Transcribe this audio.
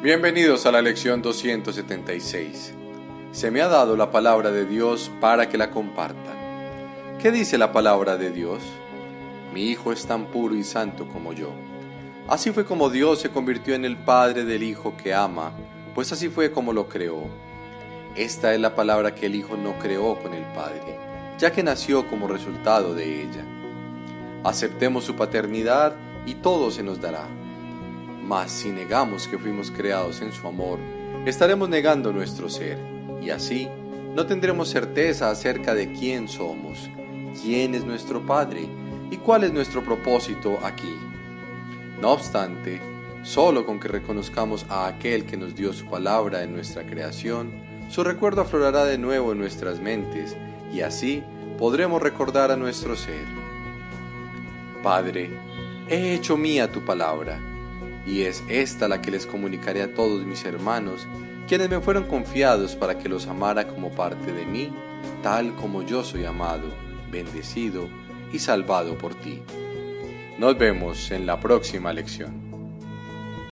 Bienvenidos a la lección 276. Se me ha dado la palabra de Dios para que la comparta. ¿Qué dice la palabra de Dios? Mi Hijo es tan puro y santo como yo. Así fue como Dios se convirtió en el Padre del Hijo que ama, pues así fue como lo creó. Esta es la palabra que el Hijo no creó con el Padre, ya que nació como resultado de ella. Aceptemos su paternidad y todo se nos dará. Mas si negamos que fuimos creados en su amor, estaremos negando nuestro ser, y así no tendremos certeza acerca de quién somos, quién es nuestro Padre y cuál es nuestro propósito aquí. No obstante, solo con que reconozcamos a aquel que nos dio su palabra en nuestra creación, su recuerdo aflorará de nuevo en nuestras mentes y así podremos recordar a nuestro ser. Padre, he hecho mía tu palabra y es esta la que les comunicaré a todos mis hermanos, quienes me fueron confiados para que los amara como parte de mí, tal como yo soy amado, bendecido y salvado por ti. Nos vemos en la próxima lección.